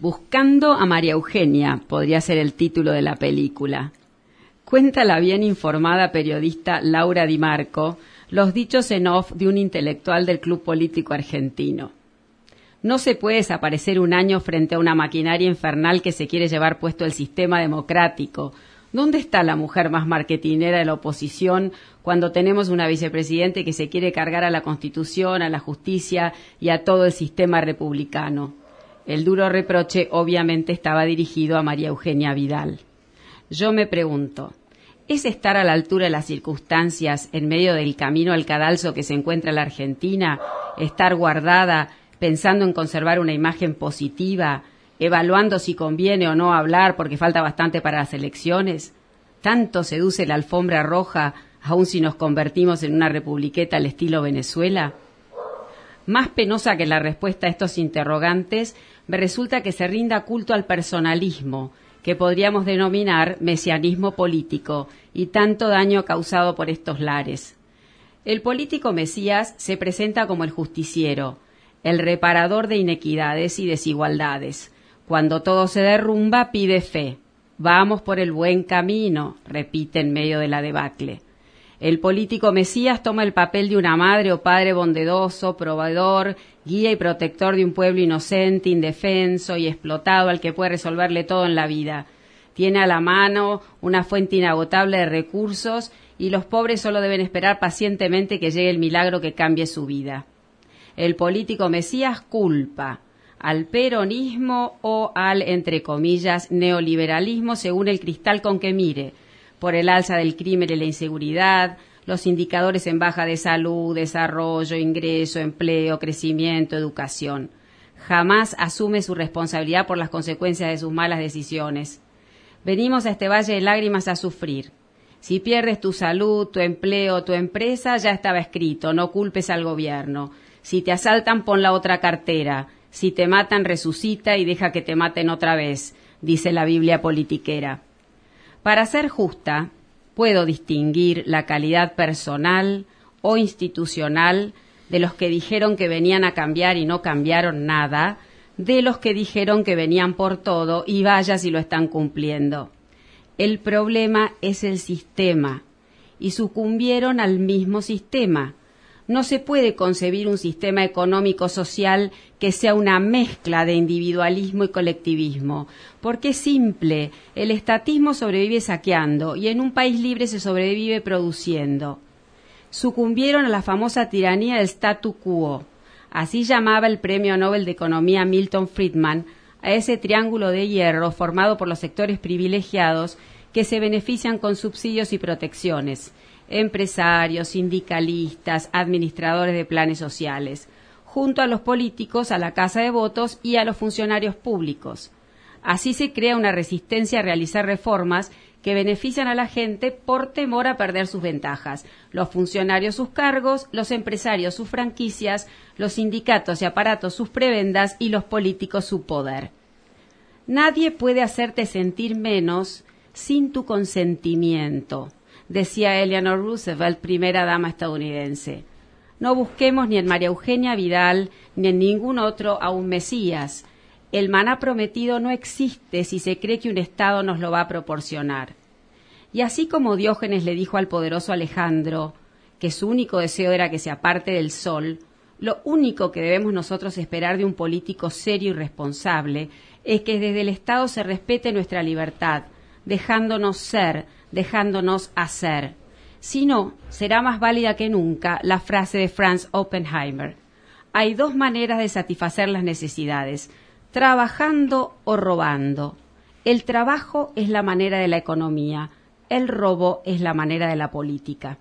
Buscando a María Eugenia podría ser el título de la película. Cuenta la bien informada periodista Laura Di Marco los dichos en off de un intelectual del Club Político Argentino. No se puede desaparecer un año frente a una maquinaria infernal que se quiere llevar puesto el sistema democrático. ¿Dónde está la mujer más marketinera de la oposición cuando tenemos una vicepresidente que se quiere cargar a la Constitución, a la justicia y a todo el sistema republicano? El duro reproche obviamente estaba dirigido a María Eugenia Vidal. Yo me pregunto, ¿es estar a la altura de las circunstancias en medio del camino al cadalso que se encuentra la Argentina, estar guardada pensando en conservar una imagen positiva, evaluando si conviene o no hablar porque falta bastante para las elecciones? ¿Tanto seduce la alfombra roja aun si nos convertimos en una republiqueta al estilo Venezuela? Más penosa que la respuesta a estos interrogantes me resulta que se rinda culto al personalismo, que podríamos denominar mesianismo político, y tanto daño causado por estos lares. El político Mesías se presenta como el justiciero, el reparador de inequidades y desigualdades. Cuando todo se derrumba, pide fe. Vamos por el buen camino, repite en medio de la debacle. El político Mesías toma el papel de una madre o padre bondadoso, probador, guía y protector de un pueblo inocente, indefenso y explotado al que puede resolverle todo en la vida. Tiene a la mano una fuente inagotable de recursos y los pobres solo deben esperar pacientemente que llegue el milagro que cambie su vida. El político Mesías culpa al peronismo o al, entre comillas, neoliberalismo según el cristal con que mire, por el alza del crimen y la inseguridad, los indicadores en baja de salud, desarrollo, ingreso, empleo, crecimiento, educación. Jamás asume su responsabilidad por las consecuencias de sus malas decisiones. Venimos a este valle de lágrimas a sufrir. Si pierdes tu salud, tu empleo, tu empresa, ya estaba escrito, no culpes al gobierno. Si te asaltan, pon la otra cartera. Si te matan, resucita y deja que te maten otra vez, dice la Biblia politiquera. Para ser justa, puedo distinguir la calidad personal o institucional de los que dijeron que venían a cambiar y no cambiaron nada, de los que dijeron que venían por todo y vaya si lo están cumpliendo. El problema es el sistema y sucumbieron al mismo sistema, no se puede concebir un sistema económico social que sea una mezcla de individualismo y colectivismo, porque es simple, el estatismo sobrevive saqueando y en un país libre se sobrevive produciendo. Sucumbieron a la famosa tiranía del statu quo, así llamaba el Premio Nobel de Economía Milton Friedman a ese triángulo de hierro formado por los sectores privilegiados que se benefician con subsidios y protecciones, empresarios, sindicalistas, administradores de planes sociales, junto a los políticos, a la Casa de Votos y a los funcionarios públicos. Así se crea una resistencia a realizar reformas que benefician a la gente por temor a perder sus ventajas. Los funcionarios sus cargos, los empresarios sus franquicias, los sindicatos y aparatos sus prebendas y los políticos su poder. Nadie puede hacerte sentir menos sin tu consentimiento decía Eleanor Roosevelt, primera dama estadounidense. No busquemos ni en María Eugenia Vidal ni en ningún otro a un Mesías. El maná prometido no existe si se cree que un Estado nos lo va a proporcionar. Y así como Diógenes le dijo al poderoso Alejandro que su único deseo era que se aparte del sol, lo único que debemos nosotros esperar de un político serio y responsable es que desde el Estado se respete nuestra libertad, dejándonos ser, dejándonos hacer. Si no, será más válida que nunca la frase de Franz Oppenheimer. Hay dos maneras de satisfacer las necesidades, trabajando o robando. El trabajo es la manera de la economía, el robo es la manera de la política.